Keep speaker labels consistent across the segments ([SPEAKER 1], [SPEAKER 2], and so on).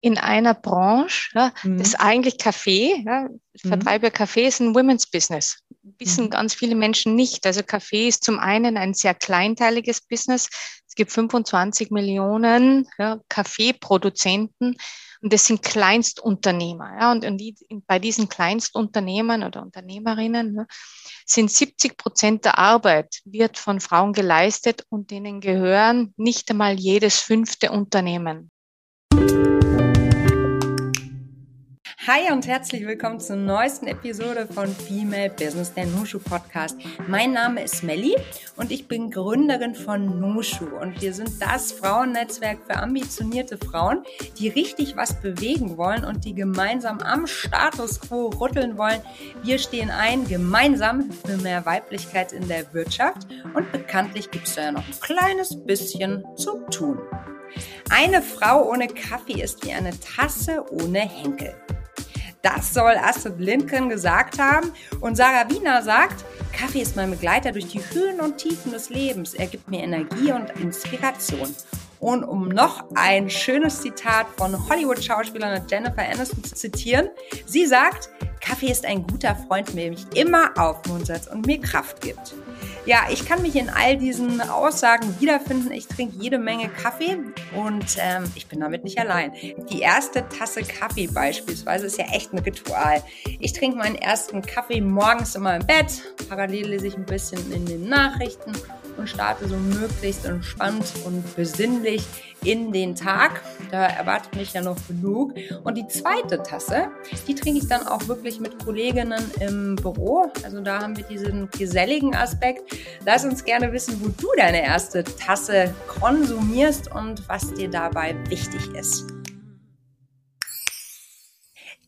[SPEAKER 1] in einer Branche, ja, mhm. das eigentlich Kaffee, ja, Vertreiber mhm. Kaffee ist ein Women's Business. Wissen mhm. ganz viele Menschen nicht. Also Kaffee ist zum einen ein sehr kleinteiliges Business. Es gibt 25 Millionen ja, Kaffeeproduzenten und das sind Kleinstunternehmer. Ja, und, und die, bei diesen Kleinstunternehmern oder Unternehmerinnen ja, sind 70 Prozent der Arbeit wird von Frauen geleistet und denen gehören nicht einmal jedes fünfte Unternehmen.
[SPEAKER 2] Hi und herzlich willkommen zur neuesten Episode von Female Business, der Nushu Podcast. Mein Name ist Melli und ich bin Gründerin von Nushu und wir sind das Frauennetzwerk für ambitionierte Frauen, die richtig was bewegen wollen und die gemeinsam am Status quo rütteln wollen. Wir stehen ein gemeinsam für mehr Weiblichkeit in der Wirtschaft und bekanntlich gibt es da ja noch ein kleines bisschen zu tun. Eine Frau ohne Kaffee ist wie eine Tasse ohne Henkel. Das soll Astrid Lindgren gesagt haben. Und Sarah Wiener sagt, Kaffee ist mein Begleiter durch die Höhen und Tiefen des Lebens. Er gibt mir Energie und Inspiration. Und um noch ein schönes Zitat von Hollywood-Schauspielerin Jennifer Aniston zu zitieren, sie sagt, Kaffee ist ein guter Freund, der mich immer aufmuntert und mir Kraft gibt. Ja, ich kann mich in all diesen Aussagen wiederfinden. Ich trinke jede Menge Kaffee und ähm, ich bin damit nicht allein. Die erste Tasse Kaffee beispielsweise ist ja echt ein Ritual. Ich trinke meinen ersten Kaffee morgens immer im Bett. Parallel lese ich ein bisschen in den Nachrichten und starte so möglichst entspannt und besinnlich in den Tag. Da erwartet mich ja noch genug. Und die zweite Tasse, die trinke ich dann auch wirklich mit Kolleginnen im Büro. Also da haben wir diesen geselligen Aspekt. Lass uns gerne wissen, wo du deine erste Tasse konsumierst und was dir dabei wichtig ist.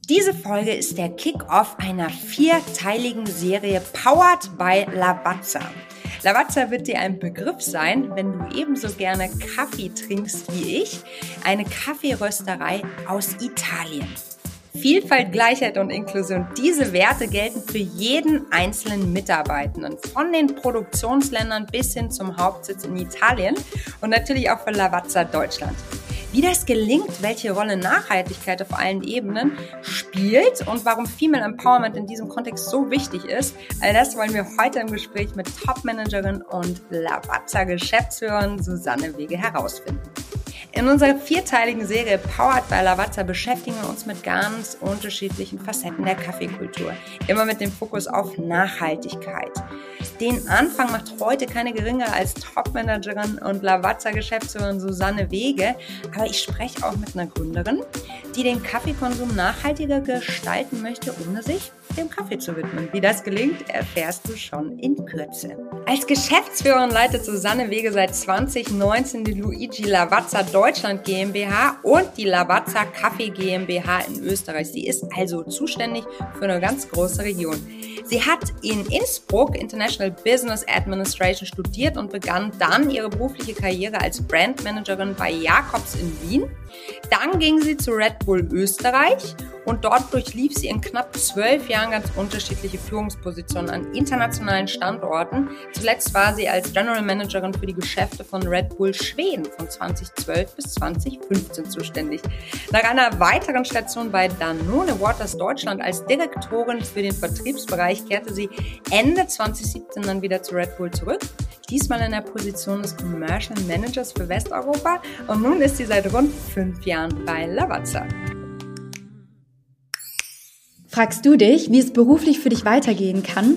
[SPEAKER 2] Diese Folge ist der Kick-off einer vierteiligen Serie powered by Lavazza. Lavazza wird dir ein Begriff sein, wenn du ebenso gerne Kaffee trinkst wie ich. Eine Kaffeerösterei aus Italien. Vielfalt, Gleichheit und Inklusion. Diese Werte gelten für jeden einzelnen Mitarbeitenden. Von den Produktionsländern bis hin zum Hauptsitz in Italien und natürlich auch für Lavazza Deutschland. Wie das gelingt, welche Rolle Nachhaltigkeit auf allen Ebenen spielt und warum Female Empowerment in diesem Kontext so wichtig ist, all das wollen wir heute im Gespräch mit Top-Managerin und Lavazza-Geschäftsführerin Susanne Wege herausfinden. In unserer vierteiligen Serie Powered by Lavazza beschäftigen wir uns mit ganz unterschiedlichen Facetten der Kaffeekultur. Immer mit dem Fokus auf Nachhaltigkeit. Den Anfang macht heute keine geringere als Topmanagerin und Lavazza-Geschäftsführerin Susanne Wege. Aber ich spreche auch mit einer Gründerin, die den Kaffeekonsum nachhaltiger gestalten möchte, ohne sich dem Kaffee zu widmen. Wie das gelingt, erfährst du schon in Kürze. Als Geschäftsführerin leitet Susanne Wege seit 2019 die Luigi Lavazza Deutschland GmbH und die Lavazza Kaffee GmbH in Österreich. Sie ist also zuständig für eine ganz große Region. Sie hat in Innsbruck International Business Administration studiert und begann dann ihre berufliche Karriere als Brandmanagerin bei Jacobs in Wien. Dann ging sie zu Red Bull Österreich und dort durchlief sie in knapp zwölf Jahren ganz unterschiedliche Führungspositionen an internationalen Standorten. Zuletzt war sie als General Managerin für die Geschäfte von Red Bull Schweden von 2012 bis 2015 zuständig. Nach einer weiteren Station bei Danone Waters Deutschland als Direktorin für den Vertriebsbereich kehrte sie Ende 2017 dann wieder zu Red Bull zurück. Diesmal in der Position des Commercial Managers für Westeuropa und nun ist sie seit rund fünf Jahren bei Lavazza.
[SPEAKER 3] Fragst du dich, wie es beruflich für dich weitergehen kann?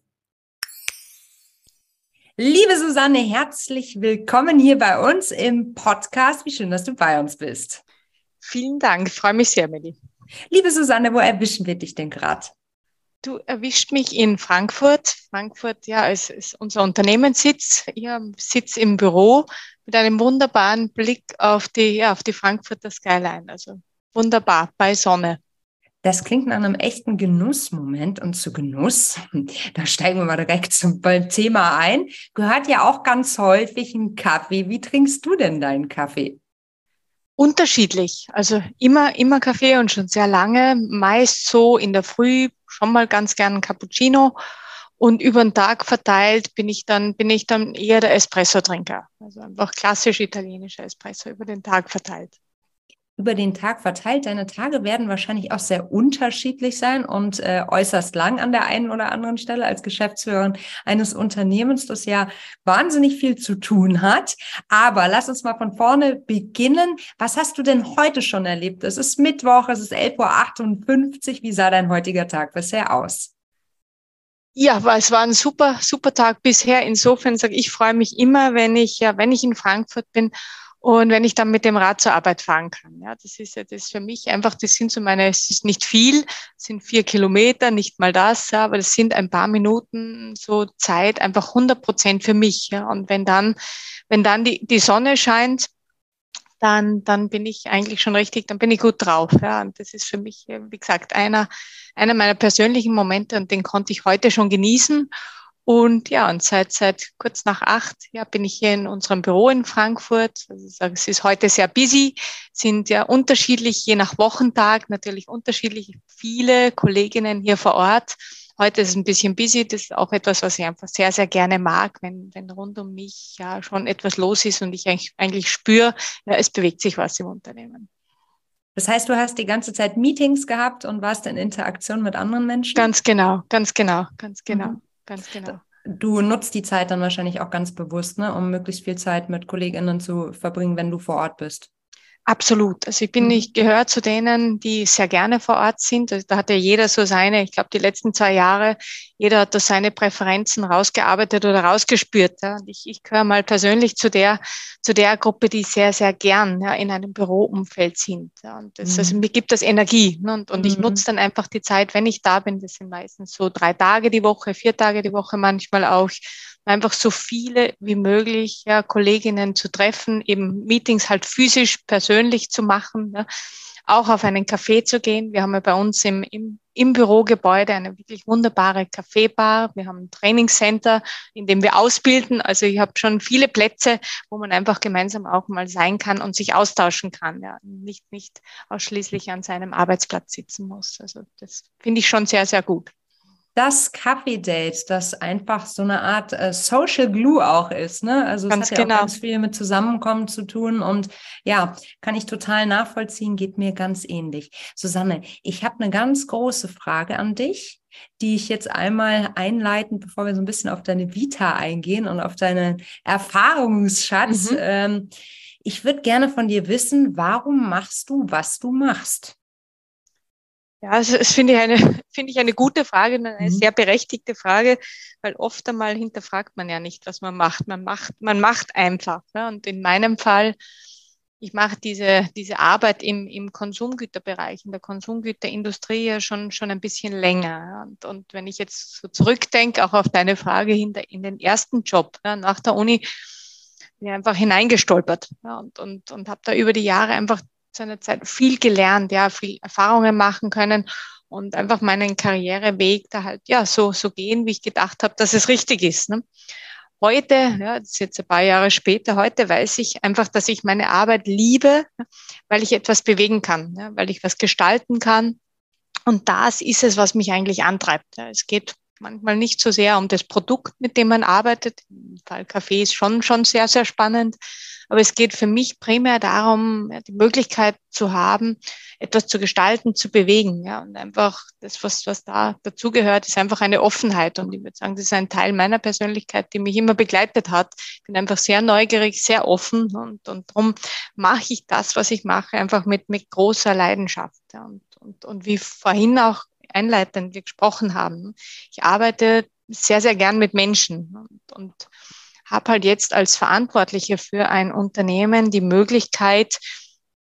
[SPEAKER 2] Liebe Susanne, herzlich willkommen hier bei uns im Podcast. Wie schön, dass du bei uns bist.
[SPEAKER 1] Vielen Dank, ich freue mich sehr, Melli.
[SPEAKER 2] Liebe Susanne, wo erwischen wir dich denn gerade?
[SPEAKER 1] Du erwischt mich in Frankfurt. Frankfurt, ja, ist, ist unser Unternehmenssitz. Ich sitze im Büro mit einem wunderbaren Blick auf die, ja, auf die Frankfurter Skyline. Also wunderbar, bei Sonne.
[SPEAKER 2] Das klingt nach einem echten Genussmoment und zu Genuss, da steigen wir mal direkt zum Thema ein, gehört ja auch ganz häufig ein Kaffee. Wie trinkst du denn deinen Kaffee?
[SPEAKER 1] Unterschiedlich. Also immer, immer Kaffee und schon sehr lange. Meist so in der Früh schon mal ganz gern ein Cappuccino. Und über den Tag verteilt bin ich dann, bin ich dann eher der Espresso-Trinker. Also einfach klassisch italienischer Espresso über den Tag verteilt
[SPEAKER 2] über den Tag verteilt. Deine Tage werden wahrscheinlich auch sehr unterschiedlich sein und äh, äußerst lang an der einen oder anderen Stelle als Geschäftsführerin eines Unternehmens, das ja wahnsinnig viel zu tun hat. Aber lass uns mal von vorne beginnen. Was hast du denn heute schon erlebt? Es ist Mittwoch, es ist 11.58 Uhr. Wie sah dein heutiger Tag bisher aus?
[SPEAKER 1] Ja, es war ein super, super Tag bisher. Insofern sage ich, ich freue mich immer, wenn ich, ja, wenn ich in Frankfurt bin und wenn ich dann mit dem Rad zur Arbeit fahren kann, ja, das ist ja das für mich einfach, das sind so meine, es ist nicht viel, sind vier Kilometer, nicht mal das, ja, aber das sind ein paar Minuten so Zeit, einfach 100 Prozent für mich, ja. Und wenn dann, wenn dann die, die Sonne scheint, dann, dann bin ich eigentlich schon richtig, dann bin ich gut drauf, ja. Und das ist für mich, wie gesagt, einer, einer meiner persönlichen Momente und den konnte ich heute schon genießen. Und ja, und seit, seit kurz nach acht ja, bin ich hier in unserem Büro in Frankfurt. Also ich sage, es ist heute sehr busy, sind ja unterschiedlich, je nach Wochentag natürlich unterschiedlich viele Kolleginnen hier vor Ort. Heute ist es ein bisschen busy. Das ist auch etwas, was ich einfach sehr, sehr gerne mag, wenn, wenn rund um mich ja schon etwas los ist und ich eigentlich, eigentlich spüre, ja, es bewegt sich was im Unternehmen.
[SPEAKER 2] Das heißt, du hast die ganze Zeit Meetings gehabt und warst in Interaktion mit anderen Menschen?
[SPEAKER 1] Ganz genau, ganz genau, ganz genau. Mhm. Ganz genau.
[SPEAKER 2] Du nutzt die Zeit dann wahrscheinlich auch ganz bewusst, ne, um möglichst viel Zeit mit Kolleginnen zu verbringen, wenn du vor Ort bist.
[SPEAKER 1] Absolut. Also ich bin, mhm. ich gehöre zu denen, die sehr gerne vor Ort sind. Also da hat ja jeder so seine, ich glaube, die letzten zwei Jahre, jeder hat da seine Präferenzen rausgearbeitet oder rausgespürt. Ja. Und ich, ich gehöre mal persönlich zu der, zu der Gruppe, die sehr, sehr gern ja, in einem Büroumfeld sind. Ja. Und das, also mhm. mir gibt das Energie. Ne. Und, und mhm. ich nutze dann einfach die Zeit, wenn ich da bin. Das sind meistens so drei Tage die Woche, vier Tage die Woche manchmal auch einfach so viele wie möglich ja, Kolleginnen zu treffen, eben Meetings halt physisch, persönlich zu machen, ja, auch auf einen Café zu gehen. Wir haben ja bei uns im, im, im Bürogebäude eine wirklich wunderbare Kaffeebar. Wir haben ein Trainingscenter, in dem wir ausbilden. Also ich habe schon viele Plätze, wo man einfach gemeinsam auch mal sein kann und sich austauschen kann. Ja. Nicht, nicht ausschließlich an seinem Arbeitsplatz sitzen muss. Also das finde ich schon sehr, sehr gut
[SPEAKER 2] das Kaffee-Date, das einfach so eine Art äh, Social Glue auch ist. Ne? Also es hat ja genau. auch ganz viel mit Zusammenkommen zu tun und ja, kann ich total nachvollziehen, geht mir ganz ähnlich. Susanne, ich habe eine ganz große Frage an dich die ich jetzt einmal einleiten, bevor wir so ein bisschen auf deine Vita eingehen und auf deinen Erfahrungsschatz. Mhm. Ähm, ich würde gerne von dir wissen, warum machst du, was du machst?
[SPEAKER 1] Ja, also das finde ich eine, finde ich eine gute Frage und eine mhm. sehr berechtigte Frage, weil oft einmal hinterfragt man ja nicht, was man macht. Man macht, man macht einfach. Ne? Und in meinem Fall, ich mache diese, diese Arbeit im, im Konsumgüterbereich, in der Konsumgüterindustrie ja schon, schon ein bisschen länger. Und, und wenn ich jetzt so zurückdenke, auch auf deine Frage in, der, in den ersten Job, ne, nach der Uni, bin einfach hineingestolpert ja, und, und, und habe da über die Jahre einfach zu einer Zeit viel gelernt, ja, viel Erfahrungen machen können und einfach meinen Karriereweg da halt ja so so gehen, wie ich gedacht habe, dass es richtig ist. Ne? Heute, ja, das ist jetzt ein paar Jahre später, heute weiß ich einfach, dass ich meine Arbeit liebe, weil ich etwas bewegen kann, ja, weil ich was gestalten kann. Und das ist es, was mich eigentlich antreibt. Ja. Es geht manchmal nicht so sehr um das Produkt, mit dem man arbeitet. Im Fall Kaffee ist schon, schon sehr, sehr spannend. Aber es geht für mich primär darum, die Möglichkeit zu haben, etwas zu gestalten, zu bewegen. Ja, und einfach das, was, was da dazugehört, ist einfach eine Offenheit. Und ich würde sagen, das ist ein Teil meiner Persönlichkeit, die mich immer begleitet hat. Ich bin einfach sehr neugierig, sehr offen und, und darum mache ich das, was ich mache, einfach mit, mit großer Leidenschaft. Und, und, und wie vorhin auch einleitend wir gesprochen haben. Ich arbeite sehr, sehr gern mit Menschen und, und habe halt jetzt als Verantwortliche für ein Unternehmen die Möglichkeit,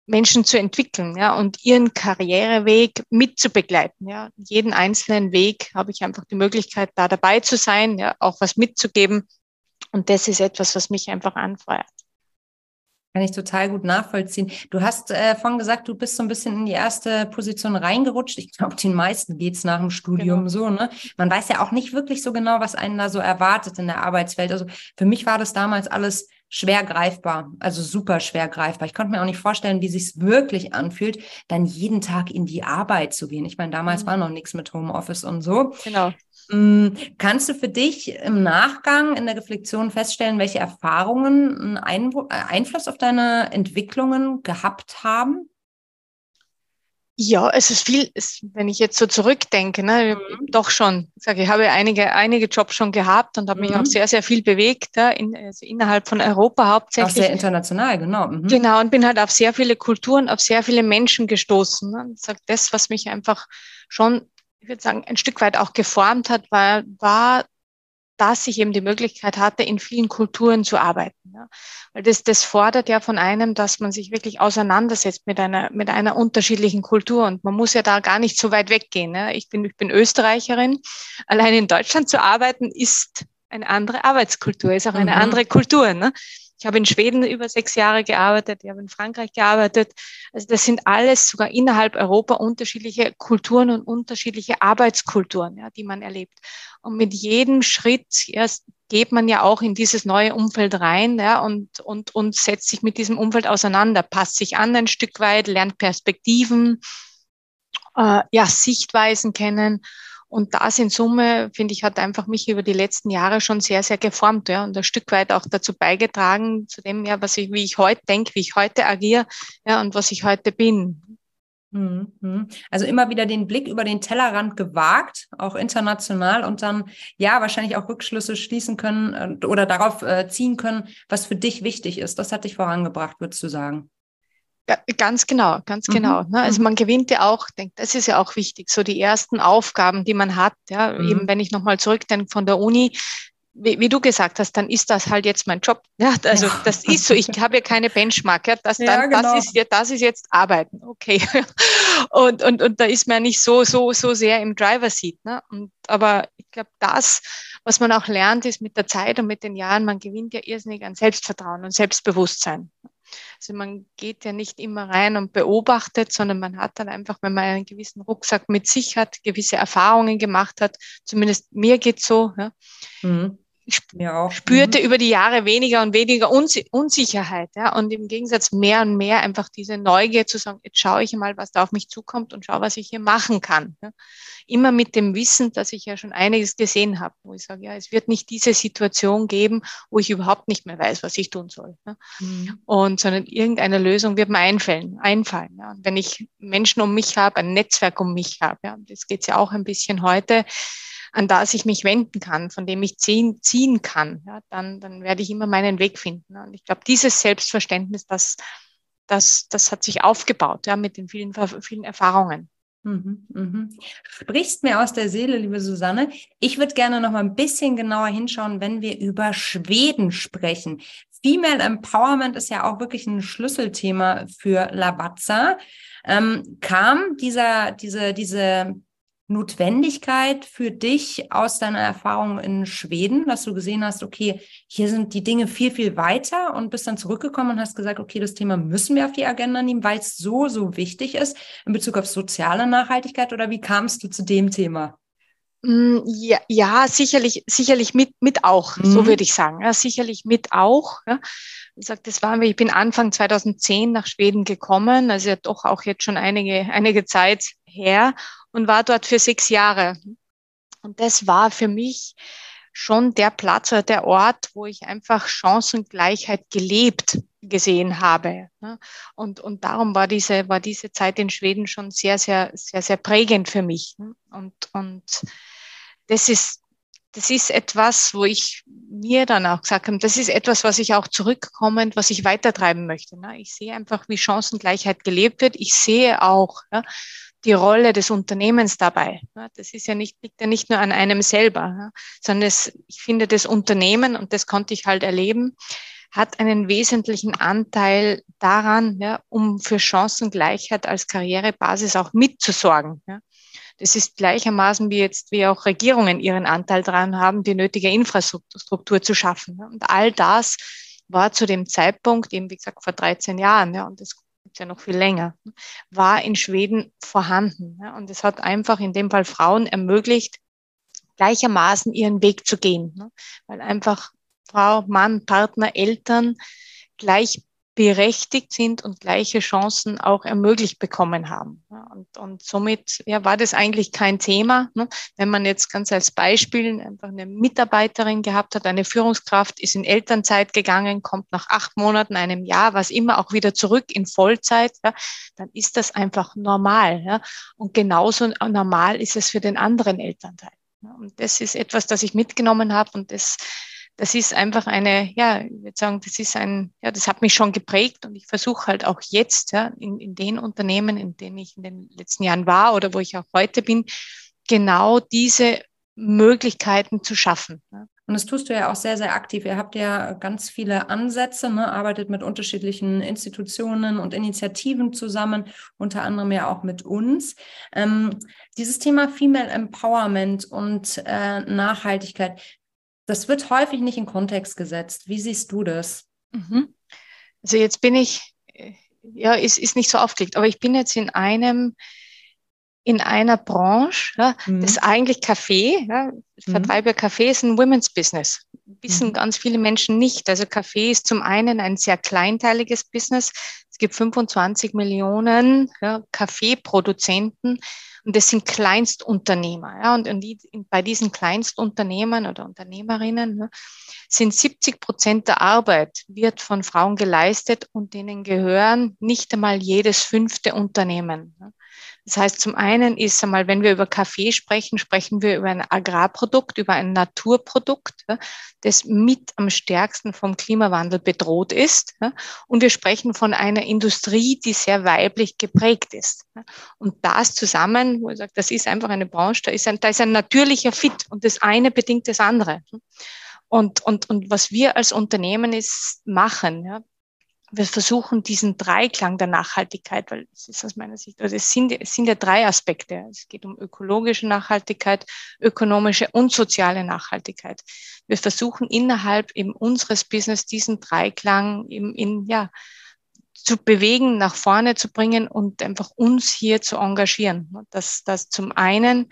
[SPEAKER 1] Menschen zu entwickeln, ja, und ihren Karriereweg mitzubegleiten, ja. Jeden einzelnen Weg habe ich einfach die Möglichkeit, da dabei zu sein, ja, auch was mitzugeben. Und das ist etwas, was mich einfach anfeuert.
[SPEAKER 2] Kann ich total gut nachvollziehen. Du hast äh, vorhin gesagt, du bist so ein bisschen in die erste Position reingerutscht. Ich glaube, den meisten geht's nach dem Studium genau. so, ne? Man weiß ja auch nicht wirklich so genau, was einen da so erwartet in der Arbeitswelt. Also für mich war das damals alles schwer greifbar, also super schwer greifbar. Ich konnte mir auch nicht vorstellen, wie sich's wirklich anfühlt, dann jeden Tag in die Arbeit zu gehen. Ich meine, damals mhm. war noch nichts mit Homeoffice und so. Genau. Mm, kannst du für dich im Nachgang in der Reflexion feststellen, welche Erfahrungen einen äh, Einfluss auf deine Entwicklungen gehabt haben?
[SPEAKER 1] Ja, es ist viel, wenn ich jetzt so zurückdenke, ne, mhm. doch schon. Ich sage, ich habe einige, einige Jobs schon gehabt und habe mhm. mich auch sehr, sehr viel bewegt, ja, in, also innerhalb von Europa hauptsächlich. Auch
[SPEAKER 2] sehr international, genau.
[SPEAKER 1] Mhm. Genau, und bin halt auf sehr viele Kulturen, auf sehr viele Menschen gestoßen. Ne. Ich sage, das, was mich einfach schon ich würde sagen, ein Stück weit auch geformt hat, war, war dass ich eben die Möglichkeit hatte, in vielen Kulturen zu arbeiten. Ja. Weil das, das fordert ja von einem, dass man sich wirklich auseinandersetzt mit einer, mit einer unterschiedlichen Kultur. Und man muss ja da gar nicht so weit weggehen. Ja. Ich, bin, ich bin Österreicherin. Allein in Deutschland zu arbeiten ist eine andere Arbeitskultur, ist auch eine mhm. andere Kultur. Ne? Ich habe in Schweden über sechs Jahre gearbeitet, ich habe in Frankreich gearbeitet. Also das sind alles sogar innerhalb Europa unterschiedliche Kulturen und unterschiedliche Arbeitskulturen, ja, die man erlebt. Und mit jedem Schritt ja, geht man ja auch in dieses neue Umfeld rein ja, und, und, und setzt sich mit diesem Umfeld auseinander, passt sich an ein Stück weit, lernt Perspektiven, äh, ja, Sichtweisen kennen. Und das in Summe, finde ich, hat einfach mich über die letzten Jahre schon sehr, sehr geformt ja, und ein Stück weit auch dazu beigetragen, zu dem, ja, was ich, wie ich heute denke, wie ich heute agiere ja, und was ich heute bin.
[SPEAKER 2] Mhm, mhm. Also immer wieder den Blick über den Tellerrand gewagt, auch international und dann ja wahrscheinlich auch Rückschlüsse schließen können äh, oder darauf äh, ziehen können, was für dich wichtig ist. Das hat dich vorangebracht, würdest du sagen?
[SPEAKER 1] Ja, ganz genau, ganz mhm. genau. Ne? Also mhm. man gewinnt ja auch, denke, das ist ja auch wichtig, so die ersten Aufgaben, die man hat, ja, mhm. eben wenn ich nochmal zurückdenke von der Uni, wie, wie, du gesagt hast, dann ist das halt jetzt mein Job. Ja, also ja. das ist so. Ich habe ja keine Benchmark. Ja, das, dann, ja, genau. das, ist, ja, das ist jetzt Arbeiten. Okay. Und, und, und da ist man nicht so, so, so sehr im Driver Seat. Ne? Und, aber ich glaube, das, was man auch lernt, ist mit der Zeit und mit den Jahren, man gewinnt ja irrsinnig an Selbstvertrauen und Selbstbewusstsein. Also man geht ja nicht immer rein und beobachtet, sondern man hat dann einfach, wenn man einen gewissen Rucksack mit sich hat, gewisse Erfahrungen gemacht hat, zumindest mir geht's so, ja, mhm ich spürte mhm. über die Jahre weniger und weniger Unsicherheit. Ja? Und im Gegensatz mehr und mehr einfach diese Neugier zu sagen, jetzt schaue ich mal, was da auf mich zukommt und schaue, was ich hier machen kann. Ja? Immer mit dem Wissen, dass ich ja schon einiges gesehen habe, wo ich sage, ja, es wird nicht diese Situation geben, wo ich überhaupt nicht mehr weiß, was ich tun soll. Ja? Mhm. Und sondern irgendeine Lösung wird mir einfallen. einfallen ja? Und wenn ich Menschen um mich habe, ein Netzwerk um mich habe, ja, das geht ja auch ein bisschen heute, an das ich mich wenden kann, von dem ich ziehen, ziehen kann, ja, dann, dann werde ich immer meinen Weg finden. Und ich glaube, dieses Selbstverständnis, das, das, das hat sich aufgebaut ja, mit den vielen, vielen Erfahrungen.
[SPEAKER 2] Mhm, mhm. Sprichst mir aus der Seele, liebe Susanne. Ich würde gerne noch mal ein bisschen genauer hinschauen, wenn wir über Schweden sprechen. Female Empowerment ist ja auch wirklich ein Schlüsselthema für Lavazza. Ähm, kam dieser, diese, diese Notwendigkeit für dich aus deiner Erfahrung in Schweden, dass du gesehen hast, okay, hier sind die Dinge viel, viel weiter und bist dann zurückgekommen und hast gesagt, okay, das Thema müssen wir auf die Agenda nehmen, weil es so, so wichtig ist in Bezug auf soziale Nachhaltigkeit oder wie kamst du zu dem Thema?
[SPEAKER 1] Mm, ja, ja, sicherlich, sicherlich mit, mit auch, mhm. so würde ich sagen. Ja, sicherlich mit auch. Ja. Ich sag, das wir, ich bin Anfang 2010 nach Schweden gekommen, also ja doch auch jetzt schon einige, einige Zeit her und war dort für sechs Jahre. Und das war für mich schon der Platz oder der Ort, wo ich einfach Chancengleichheit gelebt gesehen habe. Und, und darum war diese, war diese Zeit in Schweden schon sehr, sehr, sehr, sehr prägend für mich. Und, und das ist, das ist etwas, wo ich mir dann auch gesagt habe, das ist etwas, was ich auch zurückkommend, was ich weitertreiben möchte. Ich sehe einfach, wie Chancengleichheit gelebt wird. Ich sehe auch, die Rolle des Unternehmens dabei. Das ist ja nicht, liegt ja nicht nur an einem selber, sondern es, ich finde, das Unternehmen, und das konnte ich halt erleben, hat einen wesentlichen Anteil daran, ja, um für Chancengleichheit als Karrierebasis auch mitzusorgen. Ja. Das ist gleichermaßen wie jetzt, wie auch Regierungen ihren Anteil daran haben, die nötige Infrastruktur zu schaffen. Und all das war zu dem Zeitpunkt, eben wie gesagt vor 13 Jahren, ja, und das gibt ja noch viel länger, war in Schweden vorhanden. Ja, und es hat einfach in dem Fall Frauen ermöglicht, gleichermaßen ihren Weg zu gehen. Ne? Weil einfach Frau, Mann, Partner, Eltern gleich berechtigt sind und gleiche Chancen auch ermöglicht bekommen haben. Und, und somit ja, war das eigentlich kein Thema. Ne? Wenn man jetzt ganz als Beispiel einfach eine Mitarbeiterin gehabt hat, eine Führungskraft ist in Elternzeit gegangen, kommt nach acht Monaten, einem Jahr, was immer auch wieder zurück in Vollzeit, ja, dann ist das einfach normal. Ja? Und genauso normal ist es für den anderen Elternteil. Und das ist etwas, das ich mitgenommen habe und das das ist einfach eine, ja, ich würde sagen, das ist ein, ja, das hat mich schon geprägt und ich versuche halt auch jetzt, ja, in, in den Unternehmen, in denen ich in den letzten Jahren war oder wo ich auch heute bin, genau diese Möglichkeiten zu schaffen. Ja.
[SPEAKER 2] Und das tust du ja auch sehr, sehr aktiv. Ihr habt ja ganz viele Ansätze, ne? arbeitet mit unterschiedlichen Institutionen und Initiativen zusammen, unter anderem ja auch mit uns. Ähm, dieses Thema Female Empowerment und äh, Nachhaltigkeit, das wird häufig nicht in Kontext gesetzt. Wie siehst du das?
[SPEAKER 1] Mhm. Also jetzt bin ich, äh, ja, ist, ist nicht so aufgelegt, aber ich bin jetzt in einem, in einer Branche, ja, mhm. das eigentlich Kaffee, ja, Vertreiber mhm. Kaffee ist ein Women's Business. Wissen mhm. ganz viele Menschen nicht. Also Kaffee ist zum einen ein sehr kleinteiliges Business. Es gibt 25 Millionen ja, Kaffeeproduzenten und das sind Kleinstunternehmer. Ja, und, die, bei diesen Kleinstunternehmern oder Unternehmerinnen ne, sind 70 Prozent der Arbeit wird von Frauen geleistet und denen gehören nicht einmal jedes fünfte Unternehmen. Ne. Das heißt, zum einen ist einmal, wenn wir über Kaffee sprechen, sprechen wir über ein Agrarprodukt, über ein Naturprodukt, das mit am stärksten vom Klimawandel bedroht ist. Und wir sprechen von einer Industrie, die sehr weiblich geprägt ist. Und das zusammen, wo ich sage, das ist einfach eine Branche, da ist ein, da ist ein natürlicher Fit und das eine bedingt das andere. Und, und, und was wir als Unternehmen ist, machen, ja, wir versuchen diesen Dreiklang der Nachhaltigkeit, weil es ist aus meiner Sicht, also es sind, es sind ja drei Aspekte. Es geht um ökologische Nachhaltigkeit, ökonomische und soziale Nachhaltigkeit. Wir versuchen innerhalb eben unseres Business diesen Dreiklang eben in, ja, zu bewegen, nach vorne zu bringen und einfach uns hier zu engagieren. Dass, dass zum einen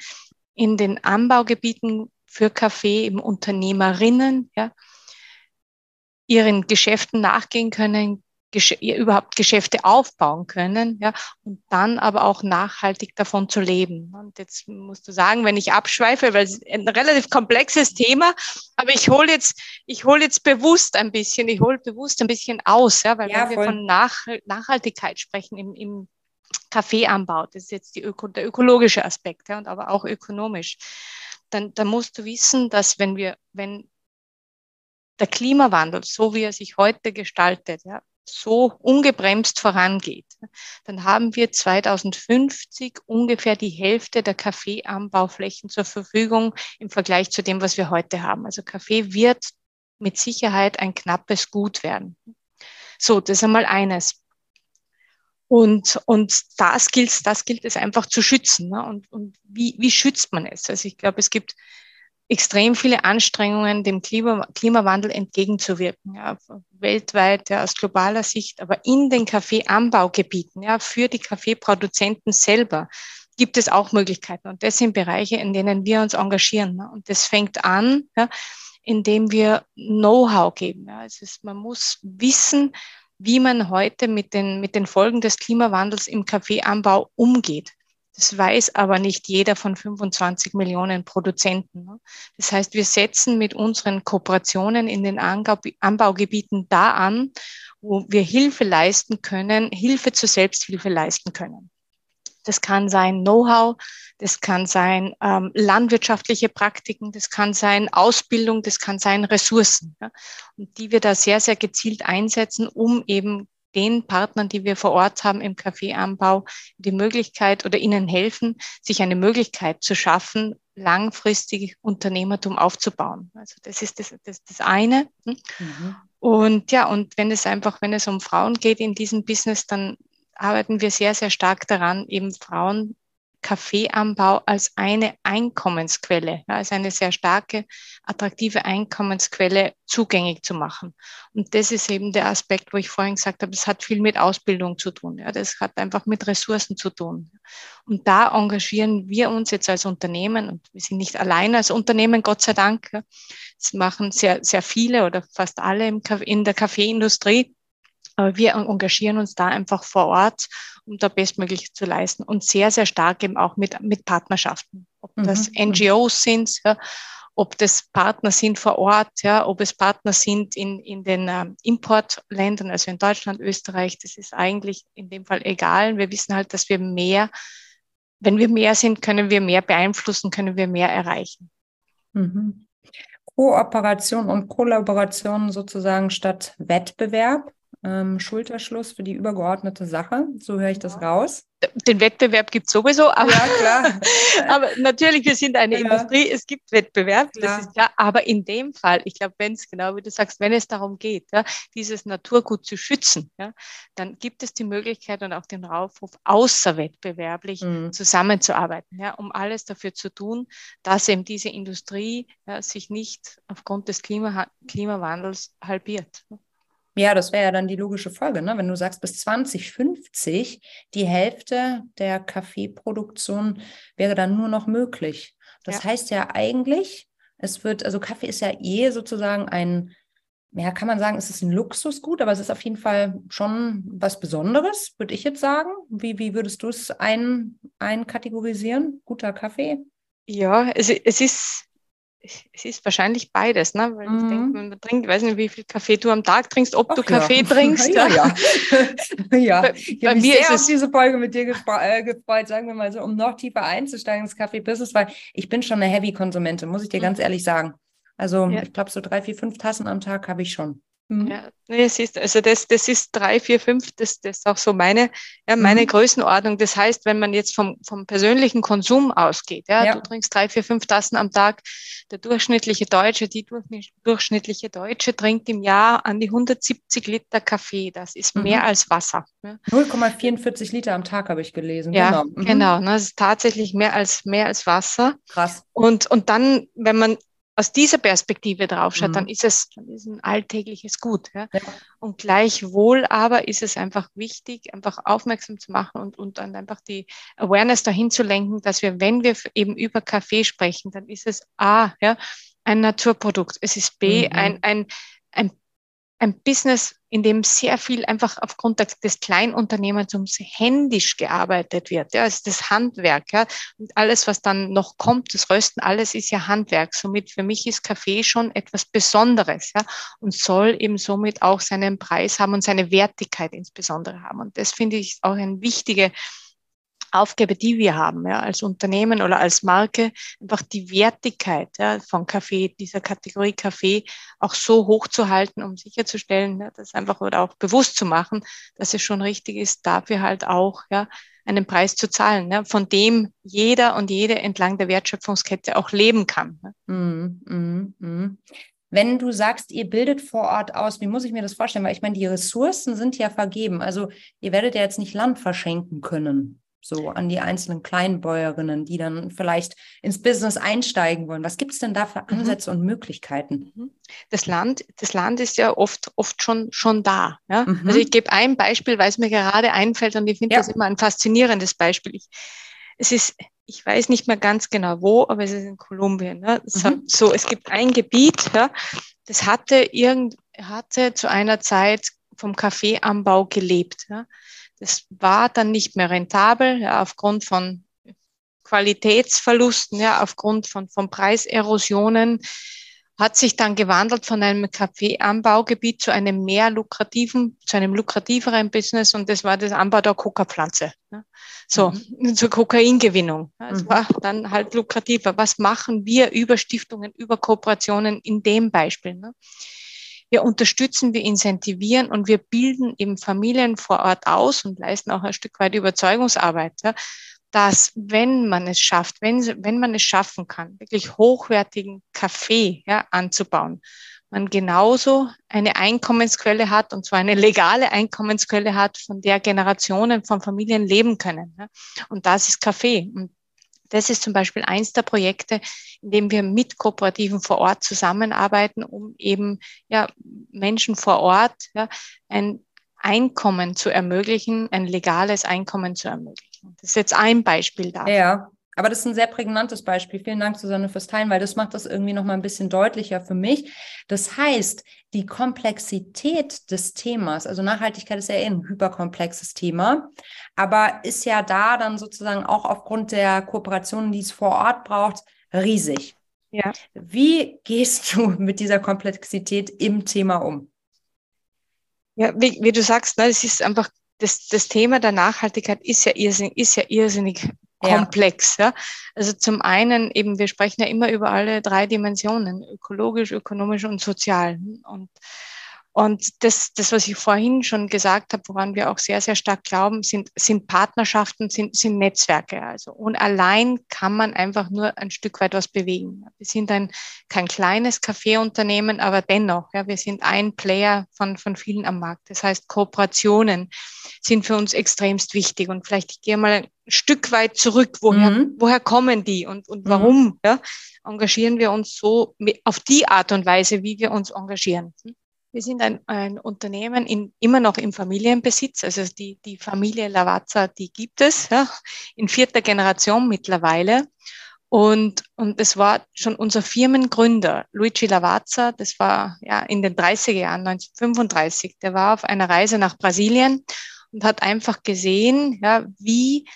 [SPEAKER 1] in den Anbaugebieten für Kaffee eben Unternehmerinnen, ja, ihren Geschäften nachgehen können, gesch überhaupt Geschäfte aufbauen können, ja, und dann aber auch nachhaltig davon zu leben. Und jetzt musst du sagen, wenn ich abschweife, weil es ein relativ komplexes Thema, aber ich hole jetzt, ich hole jetzt bewusst ein bisschen, ich hole bewusst ein bisschen aus, ja, weil ja, wenn voll. wir von Nach Nachhaltigkeit sprechen im, im Kaffeeanbau, das ist jetzt Öko der ökologische Aspekt, ja, und aber auch ökonomisch, dann, dann musst du wissen, dass wenn wir, wenn der Klimawandel, so wie er sich heute gestaltet, ja, so ungebremst vorangeht, dann haben wir 2050 ungefähr die Hälfte der Kaffeeanbauflächen zur Verfügung im Vergleich zu dem, was wir heute haben. Also Kaffee wird mit Sicherheit ein knappes Gut werden. So, das ist einmal eines. Und, und das gilt, das gilt es einfach zu schützen. Ne? Und, und wie, wie schützt man es? Also ich glaube, es gibt extrem viele Anstrengungen, dem Klima, Klimawandel entgegenzuwirken, ja, weltweit, ja, aus globaler Sicht, aber in den Kaffeeanbaugebieten, ja, für die Kaffeeproduzenten selber gibt es auch Möglichkeiten. Und das sind Bereiche, in denen wir uns engagieren. Ne? Und das fängt an, ja, indem wir Know-how geben. Ja. Also es, man muss wissen, wie man heute mit den, mit den Folgen des Klimawandels im Kaffeeanbau umgeht. Das weiß aber nicht jeder von 25 Millionen Produzenten. Ne? Das heißt, wir setzen mit unseren Kooperationen in den Anbaugebieten da an, wo wir Hilfe leisten können, Hilfe zur Selbsthilfe leisten können. Das kann sein Know-how, das kann sein ähm, landwirtschaftliche Praktiken, das kann sein Ausbildung, das kann sein Ressourcen, ja, und die wir da sehr, sehr gezielt einsetzen, um eben den Partnern, die wir vor Ort haben im Kaffeeanbau, die Möglichkeit oder ihnen helfen, sich eine Möglichkeit zu schaffen, langfristig Unternehmertum aufzubauen. Also das ist das, das, das eine. Mhm. Und ja, und wenn es einfach, wenn es um Frauen geht in diesem Business, dann arbeiten wir sehr, sehr stark daran, eben Frauen Kaffeeanbau als eine Einkommensquelle, als eine sehr starke, attraktive Einkommensquelle zugänglich zu machen. Und das ist eben der Aspekt, wo ich vorhin gesagt habe, es hat viel mit Ausbildung zu tun. Ja, das hat einfach mit Ressourcen zu tun. Und da engagieren wir uns jetzt als Unternehmen und wir sind nicht alleine als Unternehmen, Gott sei Dank. Das machen sehr, sehr viele oder fast alle in der Kaffeeindustrie aber wir engagieren uns da einfach vor Ort, um da bestmöglich zu leisten und sehr, sehr stark eben auch mit, mit Partnerschaften. Ob mhm. das NGOs sind, ja, ob das Partner sind vor Ort, ja, ob es Partner sind in, in den ähm, Importländern, also in Deutschland, Österreich, das ist eigentlich in dem Fall egal. Wir wissen halt, dass wir mehr, wenn wir mehr sind, können wir mehr beeinflussen, können wir mehr erreichen.
[SPEAKER 2] Mhm. Kooperation und Kollaboration sozusagen statt Wettbewerb ähm, Schulterschluss für die übergeordnete Sache. So höre ich das raus.
[SPEAKER 1] Den Wettbewerb gibt es sowieso, aber, ja, klar. aber natürlich, wir sind eine ja. Industrie, es gibt Wettbewerb, klar. das ist klar. Aber in dem Fall, ich glaube, wenn es genau wie du sagst, wenn es darum geht, ja, dieses Naturgut zu schützen, ja, dann gibt es die Möglichkeit und auch den Aufruf, außerwettbewerblich mhm. zusammenzuarbeiten, ja, um alles dafür zu tun, dass eben diese Industrie ja, sich nicht aufgrund des Klima Klimawandels halbiert.
[SPEAKER 2] Ja, das wäre ja dann die logische Folge, ne? wenn du sagst, bis 2050 die Hälfte der Kaffeeproduktion wäre dann nur noch möglich. Das ja. heißt ja eigentlich, es wird, also Kaffee ist ja eh sozusagen ein, ja, kann man sagen, es ist ein Luxusgut, aber es ist auf jeden Fall schon was Besonderes, würde ich jetzt sagen. Wie, wie würdest du es ein, einkategorisieren? Guter Kaffee?
[SPEAKER 1] Ja, es, es ist es ist wahrscheinlich beides, ne? Weil mhm. ich denke, man trinkt, ich weiß nicht, wie viel Kaffee du am Tag trinkst, ob Ach, du Kaffee ja. trinkst.
[SPEAKER 2] Ja, ja. ja. Bei, ich bei mir ist es diese Folge mit dir äh, gefreut, sagen wir mal so, um noch tiefer einzusteigen ins Kaffee-Business, weil ich bin schon eine Heavy-Konsumentin, muss ich dir mhm. ganz ehrlich sagen. Also ja. ich glaube, so drei, vier, fünf Tassen am Tag habe ich schon.
[SPEAKER 1] Mhm. Ja, nee, es ist, also das, das ist drei, vier, fünf, das, das ist auch so meine, ja, meine mhm. Größenordnung. Das heißt, wenn man jetzt vom, vom persönlichen Konsum ausgeht, ja, ja, du trinkst drei, vier, fünf Tassen am Tag, der durchschnittliche Deutsche, die durchschnittliche Deutsche trinkt im Jahr an die 170 Liter Kaffee. Das ist mhm. mehr als Wasser.
[SPEAKER 2] Ja. 0,44 Liter am Tag habe ich gelesen.
[SPEAKER 1] Ja, genau. Mhm. genau ne, das ist tatsächlich mehr als, mehr als Wasser.
[SPEAKER 2] Krass.
[SPEAKER 1] Und, und dann, wenn man aus dieser Perspektive draufschaut, mhm. dann ist es dann ist ein alltägliches Gut. Ja? ja? Und gleichwohl aber ist es einfach wichtig, einfach aufmerksam zu machen und, und dann einfach die Awareness dahin zu lenken, dass wir, wenn wir eben über Kaffee sprechen, dann ist es A, ja, ein Naturprodukt. Es ist B, mhm. ein, ein, ein ein Business, in dem sehr viel einfach aufgrund des Kleinunternehmertums händisch gearbeitet wird. Ja, also das Handwerk, ja, und alles, was dann noch kommt, das Rösten, alles ist ja Handwerk. Somit für mich ist Kaffee schon etwas Besonderes, ja, und soll eben somit auch seinen Preis haben und seine Wertigkeit insbesondere haben. Und das finde ich auch eine wichtige Aufgabe, die wir haben, ja, als Unternehmen oder als Marke, einfach die Wertigkeit ja, von Kaffee, dieser Kategorie Kaffee auch so hoch zu halten, um sicherzustellen, ja, das einfach oder auch bewusst zu machen, dass es schon richtig ist, dafür halt auch ja, einen Preis zu zahlen, ja, von dem jeder und jede entlang der Wertschöpfungskette auch leben kann.
[SPEAKER 2] Ja. Mm, mm, mm. Wenn du sagst, ihr bildet vor Ort aus, wie muss ich mir das vorstellen? Weil ich meine, die Ressourcen sind ja vergeben. Also ihr werdet ja jetzt nicht Land verschenken können so an die einzelnen Kleinbäuerinnen, die dann vielleicht ins Business einsteigen wollen. Was gibt es denn da für mhm. Ansätze mhm. und Möglichkeiten?
[SPEAKER 1] Mhm. Das Land, das Land ist ja oft, oft schon, schon da. Ja? Mhm. Also ich gebe ein Beispiel, weil es mir gerade einfällt und ich finde ja. das immer ein faszinierendes Beispiel. Ich, es ist, ich weiß nicht mehr ganz genau wo, aber es ist in Kolumbien. Ne? Mhm. So, es gibt ein Gebiet, ja, das hatte irgend, hatte zu einer Zeit vom Kaffeeanbau gelebt. Ja? Das war dann nicht mehr rentabel, ja, aufgrund von Qualitätsverlusten, ja, aufgrund von, von Preiserosionen, hat sich dann gewandelt von einem Kaffeeanbaugebiet zu einem mehr lukrativen, zu einem lukrativeren Business und das war das Anbau der Coca-Pflanze. So, mhm. zur Kokaingewinnung. Es mhm. war dann halt lukrativer. Was machen wir über Stiftungen, über Kooperationen in dem Beispiel? Ne? Wir unterstützen, wir incentivieren und wir bilden eben Familien vor Ort aus und leisten auch ein Stück weit Überzeugungsarbeit, ja, dass wenn man es schafft, wenn, wenn man es schaffen kann, wirklich hochwertigen Kaffee ja, anzubauen, man genauso eine Einkommensquelle hat, und zwar eine legale Einkommensquelle hat, von der Generationen von Familien leben können. Und das ist Kaffee. Und das ist zum Beispiel eins der Projekte, in dem wir mit Kooperativen vor Ort zusammenarbeiten, um eben ja, Menschen vor Ort ja, ein Einkommen zu ermöglichen, ein legales Einkommen zu ermöglichen. Das ist jetzt ein Beispiel dafür.
[SPEAKER 2] Ja, aber das ist ein sehr prägnantes Beispiel. Vielen Dank, Susanne, fürs Teilen, weil das macht das irgendwie noch mal ein bisschen deutlicher für mich. Das heißt, die Komplexität des Themas, also Nachhaltigkeit ist ja eh ein hyperkomplexes Thema, aber ist ja da dann sozusagen auch aufgrund der Kooperationen, die es vor Ort braucht, riesig. Ja. Wie gehst du mit dieser Komplexität im Thema um?
[SPEAKER 1] Ja, wie, wie du sagst, ne, es ist einfach das, das Thema der Nachhaltigkeit ist ja irrsinnig, ist ja irrsinnig komplex. Ja. Also zum einen eben, wir sprechen ja immer über alle drei Dimensionen, ökologisch, ökonomisch und sozial. Und und das, das, was ich vorhin schon gesagt habe, woran wir auch sehr, sehr stark glauben, sind, sind Partnerschaften, sind, sind Netzwerke. Also und allein kann man einfach nur ein Stück weit was bewegen. Wir sind ein kein kleines Kaffeeunternehmen, aber dennoch, ja, wir sind ein Player von, von vielen am Markt. Das heißt, Kooperationen sind für uns extremst wichtig. Und vielleicht ich gehe mal ein Stück weit zurück, woher, mhm. woher kommen die und, und mhm. warum mhm. ja, engagieren wir uns so auf die Art und Weise, wie wir uns engagieren. Wir sind ein, ein Unternehmen in, immer noch im Familienbesitz. Also die, die Familie Lavazza, die gibt es ja, in vierter Generation mittlerweile. Und, und das war schon unser Firmengründer, Luigi Lavazza, das war ja in den 30er Jahren, 1935. Der war auf einer Reise nach Brasilien und hat einfach gesehen, ja, wie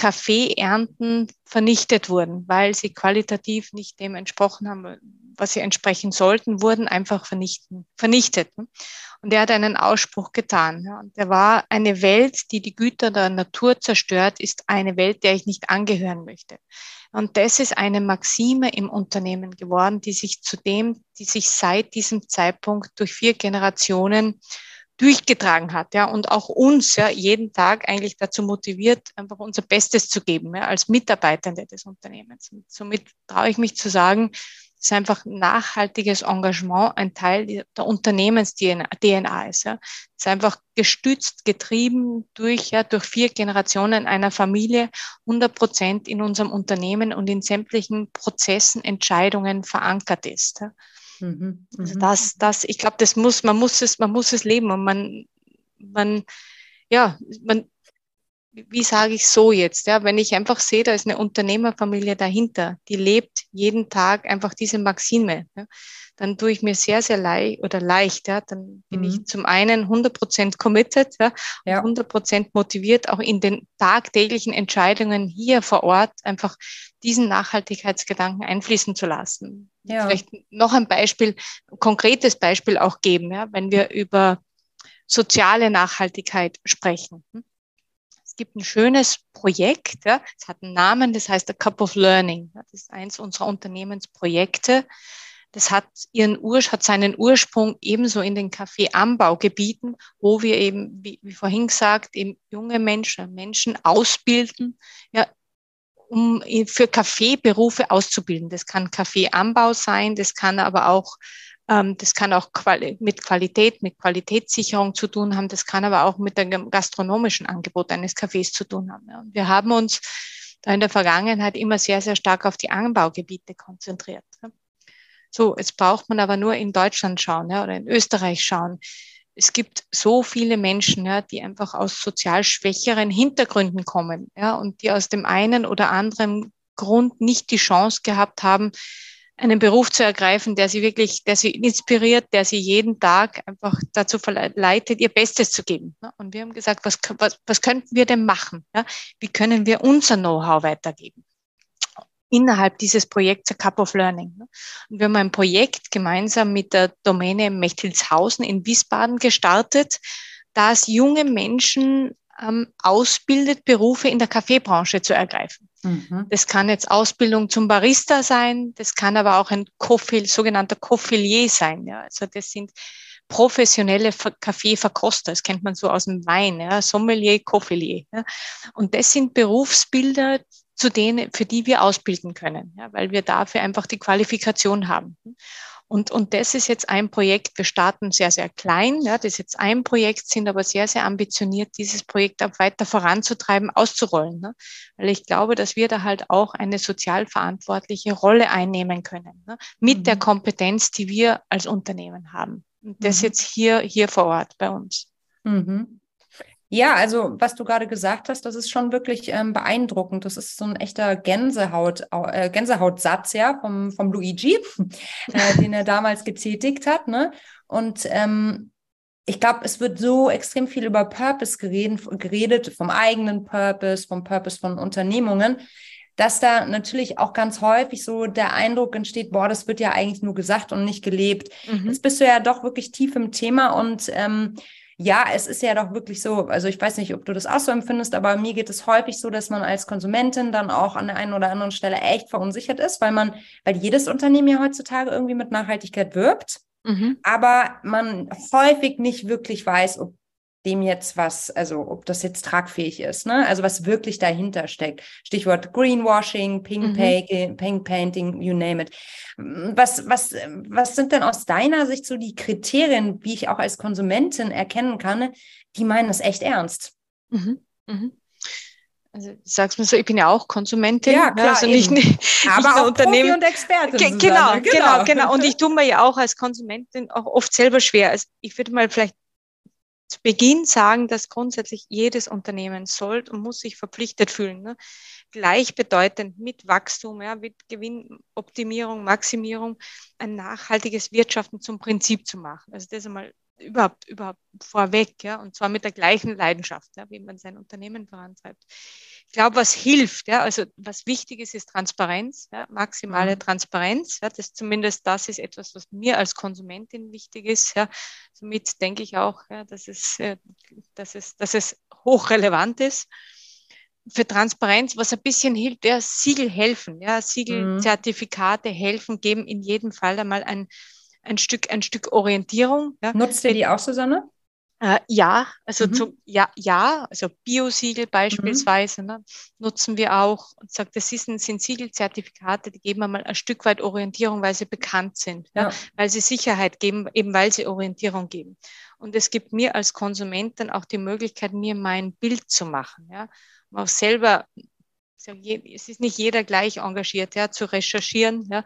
[SPEAKER 1] Kaffeeernten vernichtet wurden, weil sie qualitativ nicht dem entsprochen haben, was sie entsprechen sollten, wurden einfach vernichten, vernichtet. Und er hat einen Ausspruch getan. Und der war, eine Welt, die die Güter der Natur zerstört, ist eine Welt, der ich nicht angehören möchte. Und das ist eine Maxime im Unternehmen geworden, die sich zudem, die sich seit diesem Zeitpunkt durch vier Generationen durchgetragen hat, ja, und auch uns ja jeden Tag eigentlich dazu motiviert, einfach unser Bestes zu geben, ja, als Mitarbeitende des Unternehmens. Und somit traue ich mich zu sagen, ist einfach nachhaltiges Engagement ein Teil der Unternehmens-DNA ist. Ja. ist einfach gestützt, getrieben durch, ja, durch vier Generationen einer Familie, 100 Prozent in unserem Unternehmen und in sämtlichen Prozessen, Entscheidungen verankert ist. Ja. Mhm, also mhm. das, das, ich glaube, das muss, man muss es, man muss es leben und man, man, ja, man, wie sage ich so jetzt, ja, wenn ich einfach sehe, da ist eine Unternehmerfamilie dahinter, die lebt jeden Tag einfach diese Maxime, ja, dann tue ich mir sehr, sehr leicht oder leicht, ja, dann bin mhm. ich zum einen 100% committed, ja, ja. 100% motiviert, auch in den tagtäglichen Entscheidungen hier vor Ort einfach diesen Nachhaltigkeitsgedanken einfließen zu lassen. Ja. Vielleicht noch ein Beispiel, ein konkretes Beispiel auch geben, ja, wenn wir über soziale Nachhaltigkeit sprechen. Es gibt ein schönes Projekt, ja, es hat einen Namen, das heißt A Cup of Learning. Das ist eins unserer Unternehmensprojekte. Das hat ihren Ur hat seinen Ursprung ebenso in den Kaffeeanbaugebieten, wo wir eben, wie, wie vorhin gesagt, eben junge Menschen, Menschen ausbilden, ja, um für Kaffeeberufe auszubilden. Das kann Kaffeeanbau sein, das kann aber auch Ähm, das kann auch mit Qualität, mit Qualitätssicherung zu tun haben. Das kann aber auch mit dem gastronomischen Angebot eines Cafés zu tun haben. Und wir haben uns da in der Vergangenheit immer sehr, sehr stark auf die Anbaugebiete konzentriert. So, jetzt braucht man aber nur in Deutschland schauen ja, oder in Österreich schauen. Es gibt so viele Menschen, ja, die einfach aus sozial schwächeren Hintergründen kommen ja, und die aus dem einen oder anderen Grund nicht die Chance gehabt haben, einen Beruf zu ergreifen, der sie wirklich, der sie inspiriert, der sie jeden Tag einfach dazu verleitet, ihr Bestes zu geben. Und wir haben gesagt, was, was, was könnten wir denn machen? Wie können wir unser Know-how weitergeben? Innerhalb dieses Projekts A Cup of Learning. Und wir haben ein Projekt gemeinsam mit der Domäne Mechtelshausen in Wiesbaden gestartet, das junge Menschen ähm, ausbildet, Berufe in der Kaffeebranche zu ergreifen. Mhm. Das kann jetzt Ausbildung zum Barista sein, das kann aber auch ein Coffee, sogenannter Coffelier sein. Ja. Also das sind professionelle Kaffeeverkoster, das kennt man so aus dem Wein, ja. Sommelier, Coffelier. Ja. Und das sind Berufsbilder, zu denen, für die wir ausbilden können, ja, weil wir dafür einfach die Qualifikation haben. Und, und das ist jetzt ein Projekt, wir starten sehr, sehr klein. Ja, das ist jetzt ein Projekt, sind aber sehr, sehr ambitioniert, dieses Projekt auch weiter voranzutreiben, auszurollen. Ne? Weil ich glaube, dass wir da halt auch eine sozial verantwortliche Rolle einnehmen können, ne? mit mhm. der Kompetenz, die wir als Unternehmen haben. Und das mhm. jetzt hier, hier vor Ort bei uns.
[SPEAKER 2] Mhm. Ja, also was du gerade gesagt hast, das ist schon wirklich ähm, beeindruckend. Das ist so ein echter Gänsehaut, äh, Gänsehautsatz ja vom, vom Luigi, äh, den er damals getätigt hat. Ne? Und ähm, ich glaube, es wird so extrem viel über Purpose geredet, geredet, vom eigenen Purpose, vom Purpose von Unternehmungen, dass da natürlich auch ganz häufig so der Eindruck entsteht, boah, das wird ja eigentlich nur gesagt und nicht gelebt. Mhm. Jetzt bist du ja doch wirklich tief im Thema und ähm, ja, es ist ja doch wirklich so, also ich weiß nicht, ob du das auch so empfindest, aber mir geht es häufig so, dass man als Konsumentin dann auch an der einen oder anderen Stelle echt verunsichert ist, weil man, weil jedes Unternehmen ja heutzutage irgendwie mit Nachhaltigkeit wirbt, mhm. aber man häufig nicht wirklich weiß, ob dem jetzt was, also ob das jetzt tragfähig ist, ne? Also was wirklich dahinter steckt. Stichwort Greenwashing, Pink, mhm. Pink Painting, you name it. Was, was, was sind denn aus deiner Sicht so die Kriterien, wie ich auch als Konsumentin erkennen kann, die meinen das echt ernst?
[SPEAKER 1] Mhm. Mhm. Also sagst mir so, ich bin ja auch Konsumentin.
[SPEAKER 2] Ja, klar. Also nicht, nicht,
[SPEAKER 1] aber nicht auch
[SPEAKER 2] Unternehmen. Profi und Expertin.
[SPEAKER 1] Ge genau, genau, genau, genau. Und ich tue mir ja auch als Konsumentin auch oft selber schwer. Also ich würde mal vielleicht zu Beginn sagen, dass grundsätzlich jedes Unternehmen soll und muss sich verpflichtet fühlen. Ne? Gleichbedeutend mit Wachstum, ja, mit Gewinnoptimierung, Maximierung, ein nachhaltiges Wirtschaften zum Prinzip zu machen. Also das einmal überhaupt, überhaupt vorweg, ja, und zwar mit der gleichen Leidenschaft, ja, wie man sein Unternehmen vorantreibt. Ich glaube, was hilft, ja, also was wichtig ist, ist Transparenz, ja, maximale mhm. Transparenz. Ja, das zumindest das ist etwas, was mir als Konsumentin wichtig ist. Ja. Somit denke ich auch, ja, dass, es, äh, dass, es, dass es hochrelevant ist. Für Transparenz, was ein bisschen hilft, ja, Siegel helfen, ja, Siegelzertifikate mhm. helfen, geben in jedem Fall einmal ein, ein Stück, ein Stück Orientierung.
[SPEAKER 2] Ja. Nutzt ihr die auch, Susanne?
[SPEAKER 1] Äh, ja, also mhm. zu, ja, ja, also Biosiegel beispielsweise mhm. ne, nutzen wir auch und sagt, das ist, sind Siegelzertifikate, die geben einmal ein Stück weit Orientierung, weil sie bekannt sind, ja. ja. weil sie Sicherheit geben, eben weil sie Orientierung geben. Und es gibt mir als Konsument dann auch die Möglichkeit, mir mein Bild zu machen, ja, um auch selber, es ist nicht jeder gleich engagiert, ja, zu recherchieren, ja,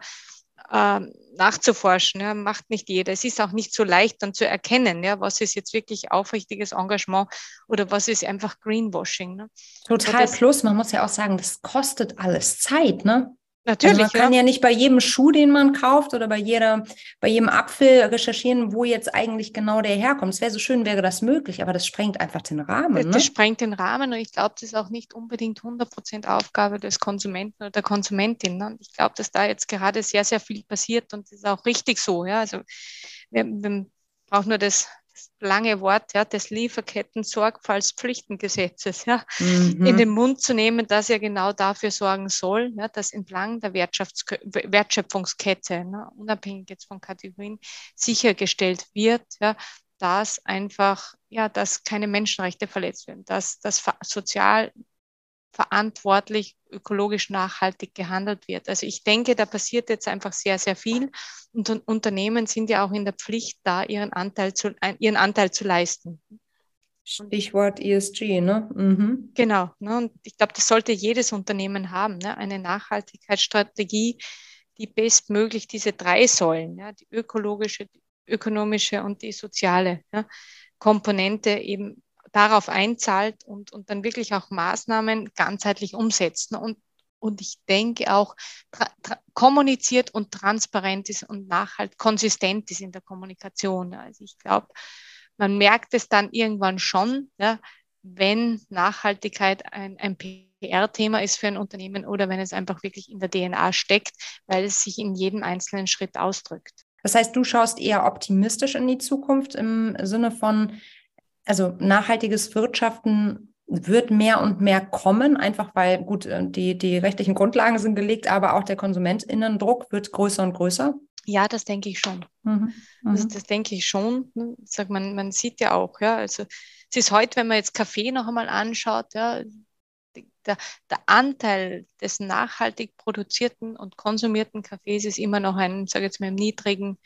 [SPEAKER 1] ähm, nachzuforschen. Ja, macht nicht jeder. Es ist auch nicht so leicht dann zu erkennen, ja, was ist jetzt wirklich aufrichtiges Engagement oder was ist einfach Greenwashing. Ne?
[SPEAKER 2] Total plus, man muss ja auch sagen, das kostet alles Zeit, ne?
[SPEAKER 1] Natürlich.
[SPEAKER 2] Also man kann ja. ja nicht bei jedem Schuh, den man kauft oder bei jeder, bei jedem Apfel recherchieren, wo jetzt eigentlich genau der herkommt. Es wäre so schön, wäre das möglich, aber das sprengt einfach den Rahmen. Das,
[SPEAKER 1] ne? das sprengt den Rahmen und ich glaube, das ist auch nicht unbedingt 100 Prozent Aufgabe des Konsumenten oder der Konsumentin. Ne? Und ich glaube, dass da jetzt gerade sehr, sehr viel passiert und das ist auch richtig so. Ja, also wir, wir brauchen nur das lange Wort ja, des Lieferketten-Sorgfaltspflichtengesetzes ja, mhm. in den Mund zu nehmen, das ja genau dafür sorgen soll, ja, dass entlang der Wertschöpfungskette, ne, unabhängig jetzt von Kategorien, sichergestellt wird, ja, dass einfach, ja, dass keine Menschenrechte verletzt werden, dass das sozial verantwortlich, ökologisch nachhaltig gehandelt wird. Also ich denke, da passiert jetzt einfach sehr, sehr viel und Unternehmen sind ja auch in der Pflicht, da ihren Anteil zu, ihren Anteil zu leisten.
[SPEAKER 2] Stichwort ESG, ne?
[SPEAKER 1] Mhm. Genau. Ne? Und ich glaube, das sollte jedes Unternehmen haben, ne? eine Nachhaltigkeitsstrategie, die bestmöglich diese drei Säulen, ja, die ökologische, die ökonomische und die soziale ja, Komponente eben darauf einzahlt und, und dann wirklich auch Maßnahmen ganzheitlich umsetzt. Ne? Und, und ich denke auch kommuniziert und transparent ist und nachhaltig konsistent ist in der Kommunikation. Also ich glaube, man merkt es dann irgendwann schon, ja, wenn Nachhaltigkeit ein, ein PR-Thema ist für ein Unternehmen oder wenn es einfach wirklich in der DNA steckt, weil es sich in jedem einzelnen Schritt ausdrückt.
[SPEAKER 2] Das heißt, du schaust eher optimistisch in die Zukunft im Sinne von, also nachhaltiges Wirtschaften wird mehr und mehr kommen, einfach weil, gut, äh, die, die rechtlichen Grundlagen sind gelegt, aber auch der Konsumentinnendruck wird größer und größer.
[SPEAKER 1] Ja, das denke ich schon. Mhm. Das, mhm. das, denke ich schon. Ne? Sag, man, man sieht ja auch, ja, also es ist heute, wenn man jetzt Kaffee noch einmal anschaut, ja, der, der Anteil des nachhaltig produzierten und konsumierten Kaffees ist immer noch ein, sage jetzt mal, im niedrigen,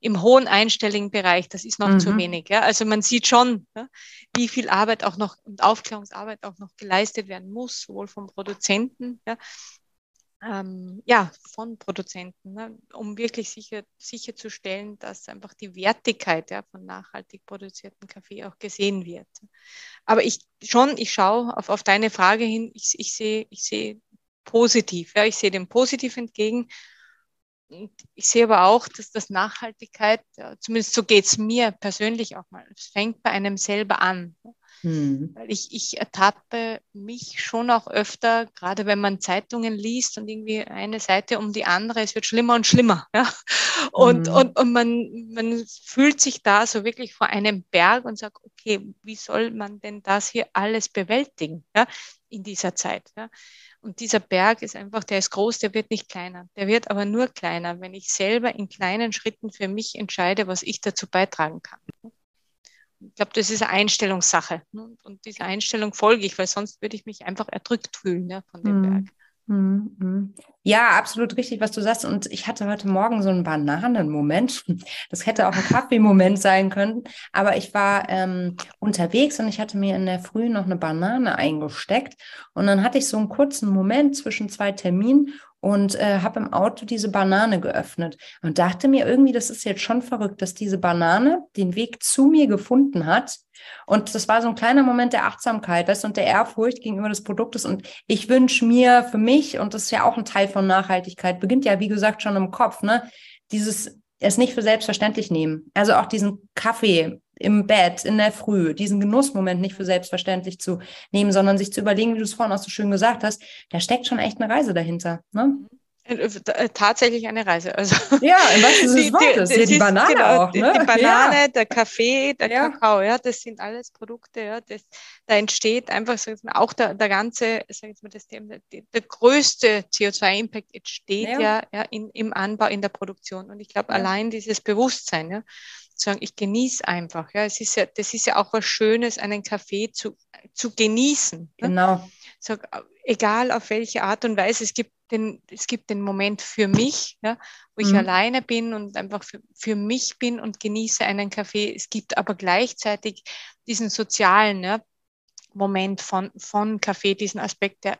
[SPEAKER 1] im hohen einstelligen Bereich. Das ist noch mhm. zu wenig. Ja? Also man sieht schon, ja, wie viel Arbeit auch noch und Aufklärungsarbeit auch noch geleistet werden muss, sowohl vom Produzenten, ja, ähm, ja, von Produzenten, ne, um wirklich sicher, sicherzustellen, dass einfach die Wertigkeit ja, von nachhaltig produzierten Kaffee auch gesehen wird. Aber ich schon, ich schaue auf, auf deine Frage hin, ich, ich sehe ich sehe positiv, ja, ich sehe dem positiv entgegen. Ich sehe aber auch, dass das Nachhaltigkeit, zumindest so geht es mir persönlich auch mal, es fängt bei einem selber an. Weil ich, ich ertappe mich schon auch öfter, gerade wenn man Zeitungen liest und irgendwie eine Seite um die andere, es wird schlimmer und schlimmer. Ja? Und, mhm. und, und man, man fühlt sich da so wirklich vor einem Berg und sagt, okay, wie soll man denn das hier alles bewältigen ja? in dieser Zeit? Ja? Und dieser Berg ist einfach, der ist groß, der wird nicht kleiner. Der wird aber nur kleiner, wenn ich selber in kleinen Schritten für mich entscheide, was ich dazu beitragen kann ich glaube, das ist eine Einstellungssache. Und dieser Einstellung folge ich, weil sonst würde ich mich einfach erdrückt fühlen ja, von dem mhm. Berg.
[SPEAKER 2] Mhm, mhm. Ja, absolut richtig, was du sagst. Und ich hatte heute Morgen so einen Bananen-Moment. Das hätte auch ein Kaffee-Moment sein können. Aber ich war ähm, unterwegs und ich hatte mir in der Früh noch eine Banane eingesteckt. Und dann hatte ich so einen kurzen Moment zwischen zwei Terminen und äh, habe im Auto diese Banane geöffnet und dachte mir irgendwie, das ist jetzt schon verrückt, dass diese Banane den Weg zu mir gefunden hat. Und das war so ein kleiner Moment der Achtsamkeit, weißt, und der Ehrfurcht gegenüber des Produktes. Und ich wünsche mir für mich, und das ist ja auch ein Teil von Nachhaltigkeit, beginnt ja, wie gesagt, schon im Kopf, ne, dieses es nicht für selbstverständlich nehmen. Also auch diesen Kaffee im Bett, in der Früh, diesen Genussmoment nicht für selbstverständlich zu nehmen, sondern sich zu überlegen, wie du es vorhin auch so schön gesagt hast, da steckt schon echt eine Reise dahinter. Ne?
[SPEAKER 1] Äh, äh, tatsächlich eine Reise. Also
[SPEAKER 2] ja, im wahrsten Sinne des Wortes. Die, die, Banane genau, auch. Ne?
[SPEAKER 1] Die, Banane, ja. der Kaffee, der ja. Kakao, ja, das sind alles Produkte. Ja, das, da entsteht einfach, sag ich mal, auch der, der ganze, sag ich mal, das Thema, der, der größte CO2-Impact entsteht ja, ja, ja in, im Anbau, in der Produktion. Und ich glaube, allein dieses Bewusstsein, ja, sagen, ich genieße einfach. Ja, es ist ja, das ist ja auch was Schönes, einen Kaffee zu, zu genießen.
[SPEAKER 2] Genau. Ne?
[SPEAKER 1] Sag, egal auf welche Art und Weise, es gibt den, es gibt den Moment für mich, ja, wo ich mhm. alleine bin und einfach für, für mich bin und genieße einen Kaffee. Es gibt aber gleichzeitig diesen sozialen ja, Moment von, von Kaffee, diesen Aspekt, der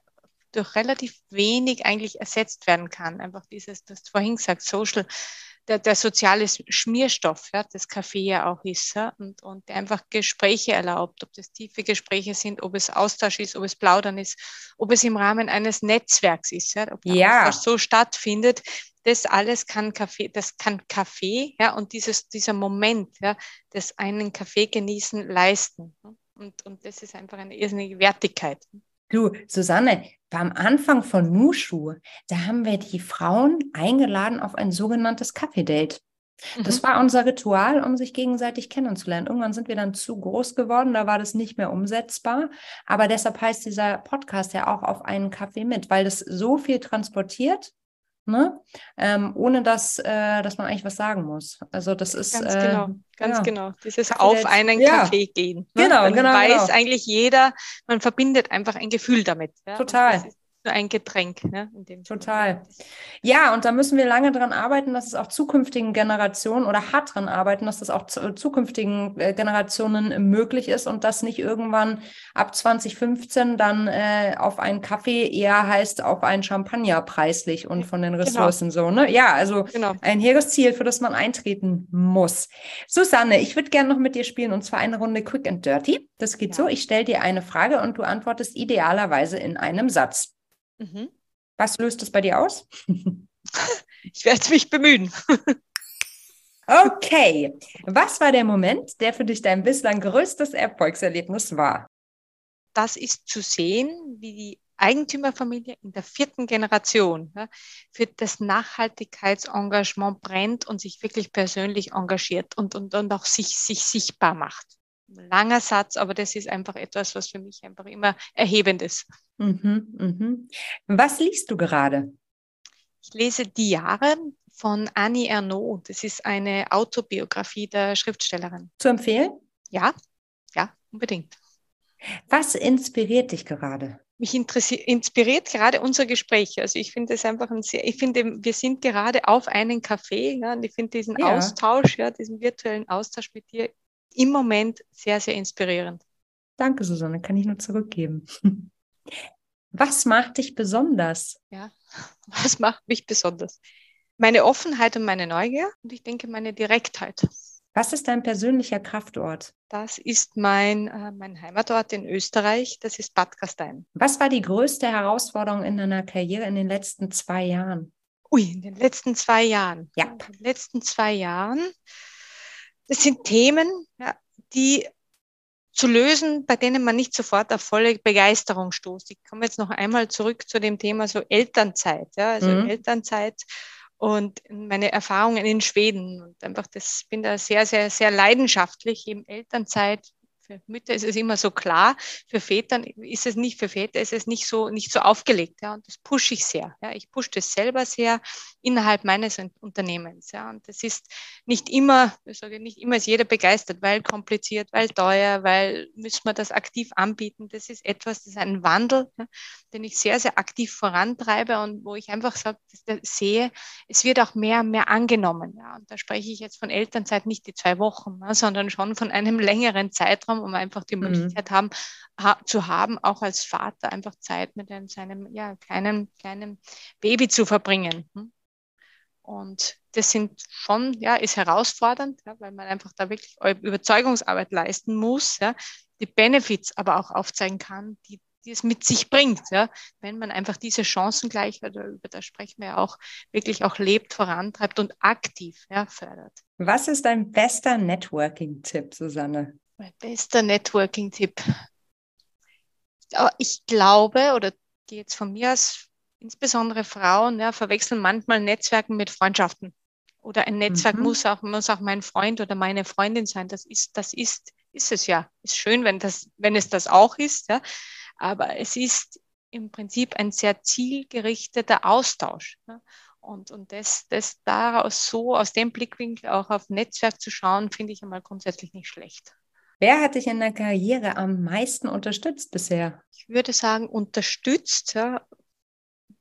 [SPEAKER 1] durch relativ wenig eigentlich ersetzt werden kann. Einfach dieses, das vorhin gesagt, Social der, der soziale Schmierstoff, ja, das Kaffee ja auch ist, ja, und, und der einfach Gespräche erlaubt, ob das tiefe Gespräche sind, ob es Austausch ist, ob es Plaudern ist, ob es im Rahmen eines Netzwerks ist, ja, ob
[SPEAKER 2] ja.
[SPEAKER 1] das so stattfindet. Das alles kann Kaffee, das kann Kaffee, ja, und dieses, dieser Moment, ja, des einen Kaffee genießen leisten. Und, und das ist einfach eine irrsinnige Wertigkeit.
[SPEAKER 2] Du, Susanne, beim Anfang von Nushu, da haben wir die Frauen eingeladen auf ein sogenanntes Kaffee-Date. Das mhm. war unser Ritual, um sich gegenseitig kennenzulernen. Irgendwann sind wir dann zu groß geworden, da war das nicht mehr umsetzbar. Aber deshalb heißt dieser Podcast ja auch auf einen Kaffee mit, weil das so viel transportiert ne? Ähm, ohne dass, äh, dass man eigentlich was sagen muss. Also das ist
[SPEAKER 1] ganz äh, genau, ganz ja. genau. Dieses Kaffee auf einen ja. Kaffee gehen.
[SPEAKER 2] Ne? Genau,
[SPEAKER 1] Dann
[SPEAKER 2] genau.
[SPEAKER 1] Weiß
[SPEAKER 2] genau.
[SPEAKER 1] eigentlich jeder, man verbindet einfach ein Gefühl damit.
[SPEAKER 2] Ja? Total
[SPEAKER 1] nur ein Getränk. Ne?
[SPEAKER 2] Total. Ja, und da müssen wir lange dran arbeiten, dass es auch zukünftigen Generationen oder hart dran arbeiten, dass das auch zu, zukünftigen äh, Generationen möglich ist und dass nicht irgendwann ab 2015 dann äh, auf einen Kaffee eher heißt auf einen Champagner preislich und von den genau. Ressourcen genau. so. Ne? Ja, also genau. ein hehres Ziel, für das man eintreten muss. Susanne, ich würde gerne noch mit dir spielen und zwar eine Runde Quick and Dirty. Das geht ja. so, ich stelle dir eine Frage und du antwortest idealerweise in einem Satz. Mhm. Was löst es bei dir aus?
[SPEAKER 1] ich werde mich bemühen.
[SPEAKER 2] okay. Was war der Moment, der für dich dein bislang größtes Erfolgserlebnis war?
[SPEAKER 1] Das ist zu sehen, wie die Eigentümerfamilie in der vierten Generation ja, für das Nachhaltigkeitsengagement brennt und sich wirklich persönlich engagiert und, und, und auch sich, sich sichtbar macht. Langer Satz, aber das ist einfach etwas, was für mich einfach immer erhebend ist.
[SPEAKER 2] Mhm, mhm. Was liest du gerade?
[SPEAKER 1] Ich lese Die Jahre von Annie Ernaux. Das ist eine Autobiografie der Schriftstellerin.
[SPEAKER 2] Zu empfehlen?
[SPEAKER 1] Ja, ja, unbedingt.
[SPEAKER 2] Was inspiriert dich gerade?
[SPEAKER 1] Mich inspiriert gerade unser Gespräch. Also ich finde es einfach ein sehr, ich finde, wir sind gerade auf einen Café, ja, und ich finde diesen ja. Austausch, ja, diesen virtuellen Austausch mit dir im Moment sehr, sehr inspirierend.
[SPEAKER 2] Danke, Susanne, kann ich nur zurückgeben. Was macht dich besonders?
[SPEAKER 1] Ja, was macht mich besonders? Meine Offenheit und meine Neugier und ich denke meine Direktheit.
[SPEAKER 2] Was ist dein persönlicher Kraftort?
[SPEAKER 1] Das ist mein, äh, mein Heimatort in Österreich, das ist Bad Gastein.
[SPEAKER 2] Was war die größte Herausforderung in deiner Karriere in den letzten zwei Jahren?
[SPEAKER 1] Ui, in den letzten zwei Jahren.
[SPEAKER 2] Ja.
[SPEAKER 1] In den letzten zwei Jahren. Das sind Themen, ja, die zu lösen, bei denen man nicht sofort auf volle Begeisterung stoßt. Ich komme jetzt noch einmal zurück zu dem Thema so Elternzeit, ja, also mhm. Elternzeit und meine Erfahrungen in Schweden und einfach das bin da sehr, sehr, sehr leidenschaftlich eben Elternzeit für Mütter ist es immer so klar, für Väter ist es nicht, für Väter ist es nicht so, nicht so aufgelegt. Ja, und das pushe ich sehr. Ja, ich pushe das selber sehr innerhalb meines Unternehmens. Ja, und das ist nicht immer, ich sage nicht immer ist jeder begeistert, weil kompliziert, weil teuer, weil müssen wir das aktiv anbieten. Das ist etwas, das ist ein Wandel, ja, den ich sehr, sehr aktiv vorantreibe und wo ich einfach sage, sehe, es wird auch mehr mehr angenommen. Ja, und da spreche ich jetzt von Elternzeit nicht die zwei Wochen, sondern schon von einem längeren Zeitraum, um einfach die mhm. Möglichkeit haben, ha zu haben, auch als Vater einfach Zeit mit einem, seinem ja, kleinen, kleinen Baby zu verbringen. Hm? Und das sind schon, ja, ist herausfordernd, ja, weil man einfach da wirklich Überzeugungsarbeit leisten muss, ja, die Benefits aber auch aufzeigen kann, die, die es mit sich bringt, ja, wenn man einfach diese Chancengleichheit, über das sprechen wir ja auch, wirklich auch lebt, vorantreibt und aktiv ja, fördert.
[SPEAKER 2] Was ist dein bester Networking-Tipp, Susanne?
[SPEAKER 1] Mein bester Networking-Tipp. Ich glaube, oder gehe jetzt von mir aus, insbesondere Frauen ja, verwechseln manchmal Netzwerken mit Freundschaften. Oder ein Netzwerk mhm. muss, auch, muss auch mein Freund oder meine Freundin sein. Das ist, das ist, ist es ja. Ist schön, wenn, das, wenn es das auch ist. Ja. Aber es ist im Prinzip ein sehr zielgerichteter Austausch. Ja. Und, und das, das daraus so aus dem Blickwinkel auch auf Netzwerk zu schauen, finde ich einmal grundsätzlich nicht schlecht.
[SPEAKER 2] Wer hat dich in der Karriere am meisten unterstützt bisher?
[SPEAKER 1] Ich würde sagen, unterstützt ja,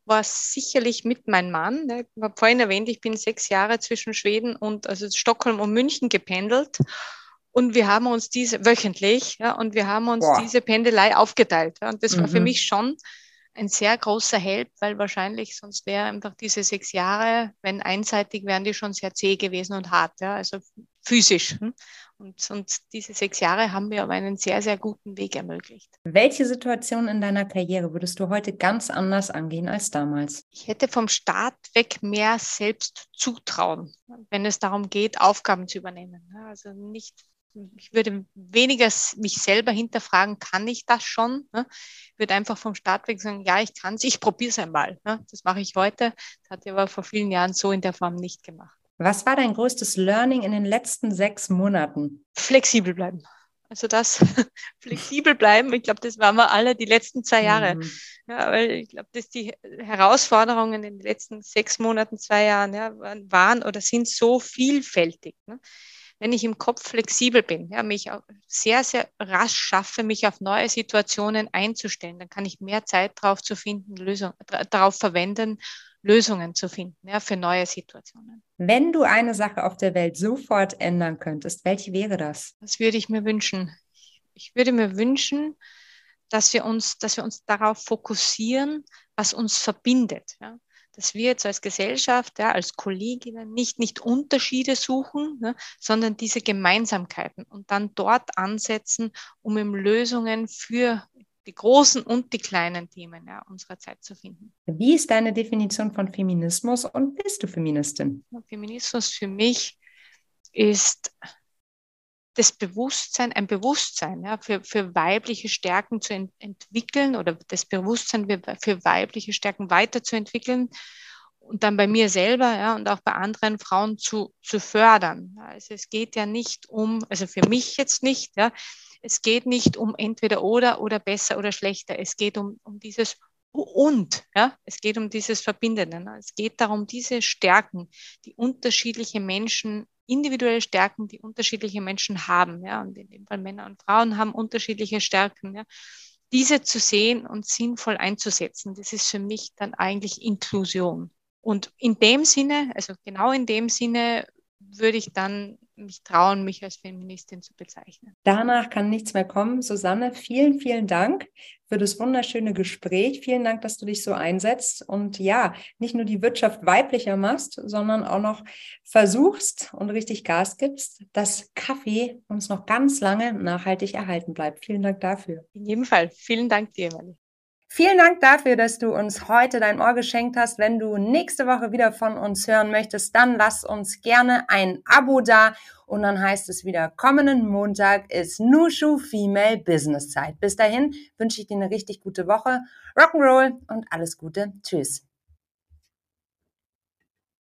[SPEAKER 1] war sicherlich mit meinem Mann. Ne? Ich habe vorhin erwähnt, ich bin sechs Jahre zwischen Schweden und also Stockholm und München gependelt. Und wir haben uns diese wöchentlich, ja, und wir haben uns Boah. diese Pendelei aufgeteilt. Ja, und das mhm. war für mhm. mich schon ein sehr großer Held, weil wahrscheinlich sonst wäre einfach diese sechs Jahre, wenn einseitig, wären die schon sehr zäh gewesen und hart, ja, also physisch. Hm? Und, und diese sechs Jahre haben mir aber einen sehr, sehr guten Weg ermöglicht.
[SPEAKER 2] Welche Situation in deiner Karriere würdest du heute ganz anders angehen als damals?
[SPEAKER 1] Ich hätte vom Start weg mehr selbst zutrauen, wenn es darum geht, Aufgaben zu übernehmen. Also nicht ich würde weniger mich selber hinterfragen, kann ich das schon? Ich würde einfach vom Start weg sagen, ja, ich kann es, ich probiere es einmal. Das mache ich heute. Das hatte ich aber vor vielen Jahren so in der Form nicht gemacht.
[SPEAKER 2] Was war dein größtes Learning in den letzten sechs Monaten?
[SPEAKER 1] Flexibel bleiben. Also das flexibel bleiben, ich glaube, das waren wir alle die letzten zwei Jahre. Mhm. Ja, weil ich glaube, dass die Herausforderungen in den letzten sechs Monaten, zwei Jahren ja, waren oder sind so vielfältig. Ne? Wenn ich im Kopf flexibel bin, ja, mich auch sehr, sehr rasch schaffe, mich auf neue Situationen einzustellen, dann kann ich mehr Zeit darauf zu finden, Lösung, darauf verwenden, Lösungen zu finden, ja, für neue Situationen.
[SPEAKER 2] Wenn du eine Sache auf der Welt sofort ändern könntest, welche wäre das?
[SPEAKER 1] Das würde ich mir wünschen. Ich würde mir wünschen, dass wir uns, dass wir uns darauf fokussieren, was uns verbindet. Ja? Dass wir jetzt als Gesellschaft, ja, als Kolleginnen nicht, nicht Unterschiede suchen, ne, sondern diese Gemeinsamkeiten und dann dort ansetzen, um eben Lösungen für die großen und die kleinen Themen ja, unserer Zeit zu finden.
[SPEAKER 2] Wie ist deine Definition von Feminismus und bist du Feministin?
[SPEAKER 1] Feminismus für mich ist das Bewusstsein, ein Bewusstsein ja, für, für weibliche Stärken zu ent entwickeln oder das Bewusstsein für weibliche Stärken weiterzuentwickeln und dann bei mir selber ja, und auch bei anderen Frauen zu, zu fördern. Also es geht ja nicht um, also für mich jetzt nicht, ja, es geht nicht um entweder oder oder besser oder schlechter. Es geht um, um dieses und, ja, es geht um dieses Verbindende. Ne? Es geht darum, diese Stärken, die unterschiedliche Menschen, individuelle Stärken, die unterschiedliche Menschen haben, ja, und in dem Fall Männer und Frauen haben unterschiedliche Stärken, ja, diese zu sehen und sinnvoll einzusetzen. Das ist für mich dann eigentlich Inklusion. Und in dem Sinne, also genau in dem Sinne, würde ich dann mich trauen, mich als Feministin zu bezeichnen.
[SPEAKER 2] Danach kann nichts mehr kommen. Susanne, vielen, vielen Dank für das wunderschöne Gespräch. Vielen Dank, dass du dich so einsetzt und ja, nicht nur die Wirtschaft weiblicher machst, sondern auch noch versuchst und richtig Gas gibst, dass Kaffee uns noch ganz lange nachhaltig erhalten bleibt. Vielen Dank dafür.
[SPEAKER 1] In jedem Fall. Vielen Dank dir, Melanie.
[SPEAKER 2] Vielen Dank dafür, dass du uns heute dein Ohr geschenkt hast. Wenn du nächste Woche wieder von uns hören möchtest, dann lass uns gerne ein Abo da und dann heißt es wieder, kommenden Montag ist Nushu Female Business Zeit. Bis dahin wünsche ich dir eine richtig gute Woche, Rock'n'Roll und alles Gute. Tschüss.